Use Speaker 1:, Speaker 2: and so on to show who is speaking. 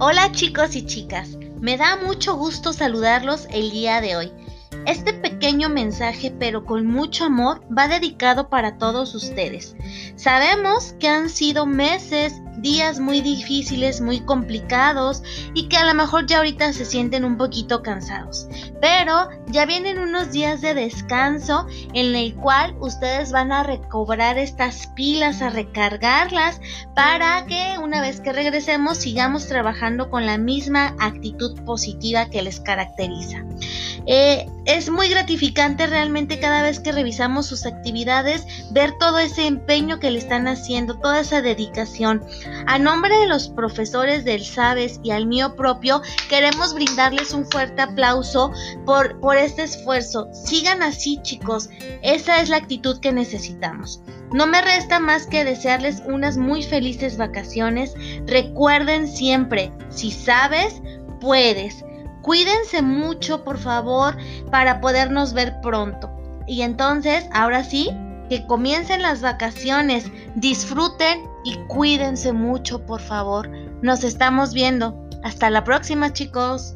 Speaker 1: Hola chicos y chicas, me da mucho gusto saludarlos el día de hoy. Este pequeño mensaje, pero con mucho amor, va dedicado para todos ustedes. Sabemos que han sido meses días muy difíciles, muy complicados y que a lo mejor ya ahorita se sienten un poquito cansados. Pero ya vienen unos días de descanso en el cual ustedes van a recobrar estas pilas, a recargarlas para que una vez que regresemos sigamos trabajando con la misma actitud positiva que les caracteriza. Eh, es muy gratificante realmente cada vez que revisamos sus actividades ver todo ese empeño que le están haciendo, toda esa dedicación. A nombre de los profesores del Sabes y al mío propio, queremos brindarles un fuerte aplauso por, por este esfuerzo. Sigan así chicos, esa es la actitud que necesitamos. No me resta más que desearles unas muy felices vacaciones. Recuerden siempre, si sabes, puedes. Cuídense mucho, por favor, para podernos ver pronto. Y entonces, ahora sí, que comiencen las vacaciones, disfruten y cuídense mucho, por favor. Nos estamos viendo. Hasta la próxima, chicos.